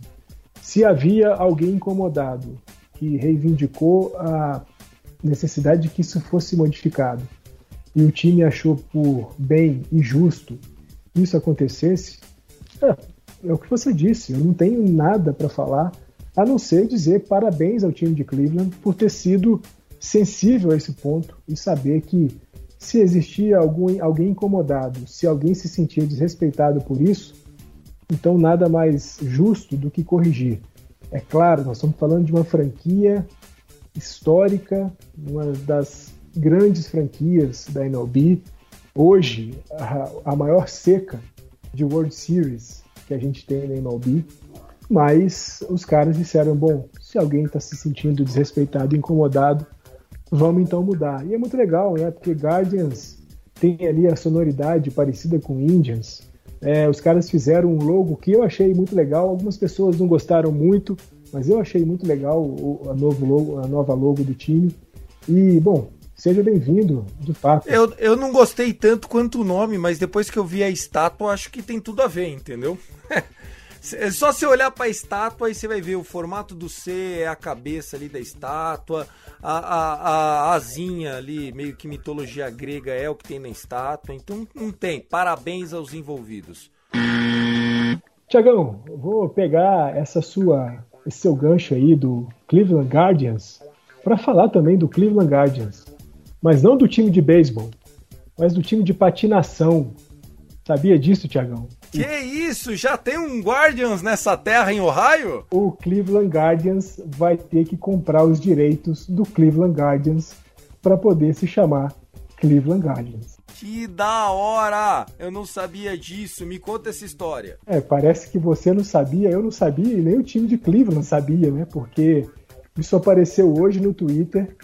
Se havia alguém incomodado que reivindicou a necessidade de que isso fosse modificado e o time achou por bem e justo que isso acontecesse, é, é o que você disse. Eu não tenho nada para falar a não ser dizer parabéns ao time de Cleveland por ter sido sensível a esse ponto e saber que se existia algum, alguém incomodado, se alguém se sentia desrespeitado por isso, então, nada mais justo do que corrigir. É claro, nós estamos falando de uma franquia histórica, uma das grandes franquias da MLB. Hoje, a, a maior seca de World Series que a gente tem na MLB. Mas os caras disseram: bom, se alguém está se sentindo desrespeitado, incomodado, vamos então mudar. E é muito legal, né? Porque Guardians tem ali a sonoridade parecida com Indians. É, os caras fizeram um logo que eu achei muito legal. Algumas pessoas não gostaram muito, mas eu achei muito legal o, a, novo logo, a nova logo do time. E, bom, seja bem-vindo, de fato. Eu, eu não gostei tanto quanto o nome, mas depois que eu vi a estátua, acho que tem tudo a ver, entendeu? É só você olhar para a estátua aí você vai ver o formato do C é a cabeça ali da estátua, a, a, a asinha ali, meio que mitologia grega é o que tem na estátua. Então não tem. Parabéns aos envolvidos. Tiagão, vou pegar essa sua, esse seu gancho aí do Cleveland Guardians para falar também do Cleveland Guardians, mas não do time de beisebol, mas do time de patinação. Sabia disso, Tiagão? Que isso? Já tem um Guardians nessa terra em Ohio? O Cleveland Guardians vai ter que comprar os direitos do Cleveland Guardians para poder se chamar Cleveland Guardians. Que da hora! Eu não sabia disso. Me conta essa história. É, parece que você não sabia, eu não sabia e nem o time de Cleveland sabia, né? Porque isso apareceu hoje no Twitter.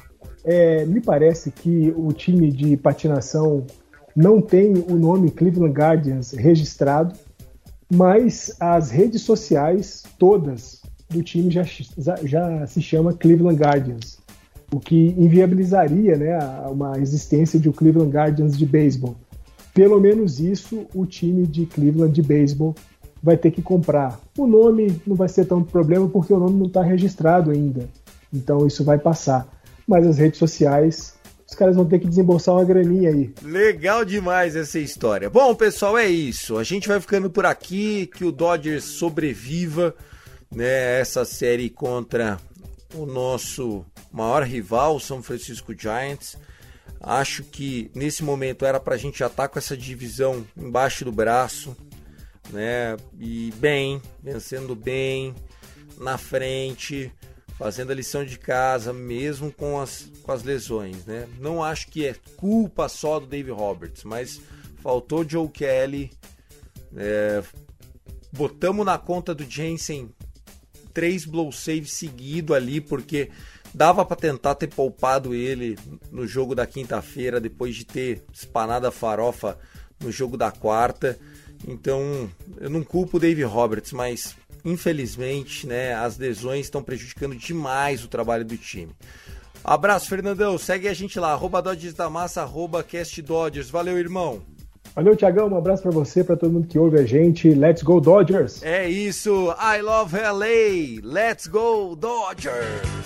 É, me parece que o time de patinação não tem o nome Cleveland Guardians registrado, mas as redes sociais todas do time já, já se chama Cleveland Guardians, o que inviabilizaria né, uma existência de o Cleveland Guardians de beisebol. Pelo menos isso o time de Cleveland de beisebol vai ter que comprar. O nome não vai ser tanto problema porque o nome não está registrado ainda. Então isso vai passar. Mas as redes sociais, os caras vão ter que desembolsar uma graninha aí. Legal demais essa história. Bom, pessoal, é isso. A gente vai ficando por aqui. Que o Dodgers sobreviva né, essa série contra o nosso maior rival, o São Francisco Giants. Acho que nesse momento era para a gente já estar tá com essa divisão embaixo do braço né? E bem, vencendo bem, na frente, fazendo a lição de casa, mesmo com as, com as lesões, né? Não acho que é culpa só do Dave Roberts, mas faltou Joe Kelly, é, botamos na conta do Jensen três blow saves seguido ali, porque dava para tentar ter poupado ele no jogo da quinta-feira, depois de ter espanado a farofa no jogo da quarta. Então, eu não culpo o Dave Roberts, mas infelizmente, né, as lesões estão prejudicando demais o trabalho do time. Abraço, Fernandão. Segue a gente lá, arroba Dodgers da Massa, arroba Cast Dodgers. Valeu, irmão. Valeu, Tiagão. Um abraço para você, para todo mundo que ouve a gente. Let's go, Dodgers! É isso. I love LA. Let's go, Dodgers!